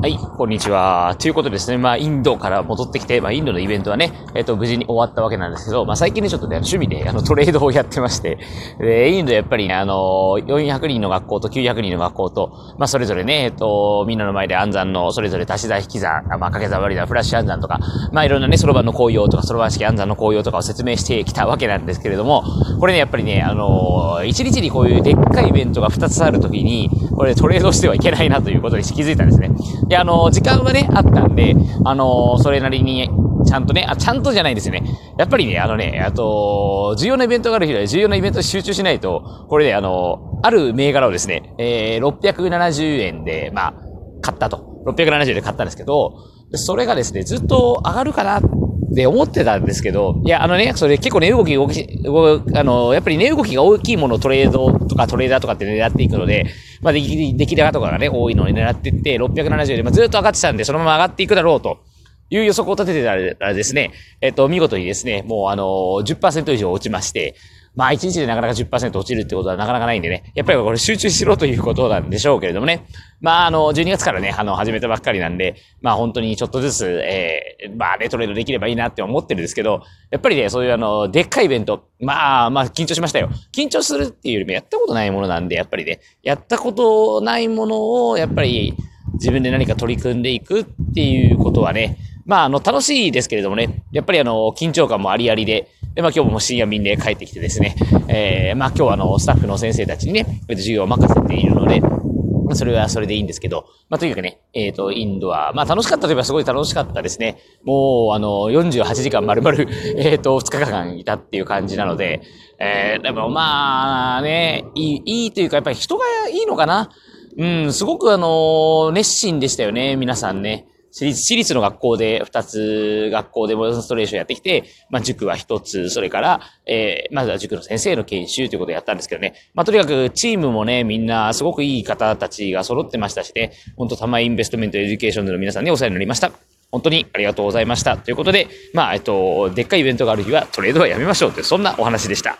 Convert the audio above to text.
はい、こんにちは。ということですね、まあ、インドから戻ってきて、まあ、インドのイベントはね、えっ、と、無事に終わったわけなんですけど、まあ、最近ね、ちょっとね、趣味で、あの、トレードをやってまして、で、インドやっぱりね、あの、400人の学校と900人の学校と、まあ、それぞれね、えっ、と、みんなの前で暗算の、それぞれ足し算、引き算、まあ、掛け算割り算、フラッシュ暗算とか、まあ、いろんなね、そろばんの紅葉とか、そろばん式暗算の紅葉とかを説明してきたわけなんですけれども、これね、やっぱりね、あの、1日にこういうでっかいイベントが2つあるときに、これトレードしてはいけないなということに気づいたんですね。で、あの、時間はね、あったんで、あの、それなりに、ちゃんとね、あ、ちゃんとじゃないですね。やっぱりね、あのね、あと、重要なイベントがある日は重要なイベントに集中しないと、これで、ね、あの、ある銘柄をですね、えー、670円で、まあ、買ったと。670円で買ったんですけど、それがですね、ずっと上がるかなで思ってたんですけど、いや、あのね、それ結構値動き動き、あの、やっぱり値動きが大きいものをトレードとかトレーダーとかって狙っていくので、まあ、出来、出来高とかがね、多いのを狙っていって、670で、まあ、ずっと上がってたんで、そのまま上がっていくだろうと。いう予測を立ててたらですね、えっと、見事にですね、もうあの10%以上落ちまして、まあ、1日でなかなか10%落ちるってことはなかなかないんでね、やっぱりこれ集中しろということなんでしょうけれどもね。まあ、あの、12月からね、あの、始めたばっかりなんで、まあ、本当にちょっとずつ、えー、まあ、ね、トレードできればいいなって思ってるんですけど、やっぱりね、そういうあの、でっかいイベント、まあ、まあ、緊張しましたよ。緊張するっていうよりもやったことないものなんで、やっぱりね、やったことないものを、やっぱり、自分で何か取り組んでいくっていうことはね、まあ、あの、楽しいですけれどもね、やっぱりあの、緊張感もありありで、で、まあ今日も深夜便で帰ってきてですね、えー、まあ今日はあの、スタッフの先生たちにね、授業を任せているので、それはそれでいいんですけど、まあとにかくね、えっ、ー、と、インドは、まあ楽しかったといえばすごい楽しかったですね。もう、あの、48時間丸々、えっ、ー、と、2日間いたっていう感じなので、えー、でもまあね、いい、いいというか、やっぱり人がいいのかなうん、すごくあの、熱心でしたよね、皆さんね。私立、私立の学校で2つ学校でデモンストレーションやってきて、まあ塾は1つ、それから、えー、まずは塾の先生の研修ということをやったんですけどね。まあとにかくチームもね、みんなすごくいい方たちが揃ってましたしね、本当たまインベストメントエデュケーションでの皆さんにお世話になりました。本当にありがとうございました。ということで、まあ、えっと、でっかいイベントがある日はトレードはやめましょうという、そんなお話でした。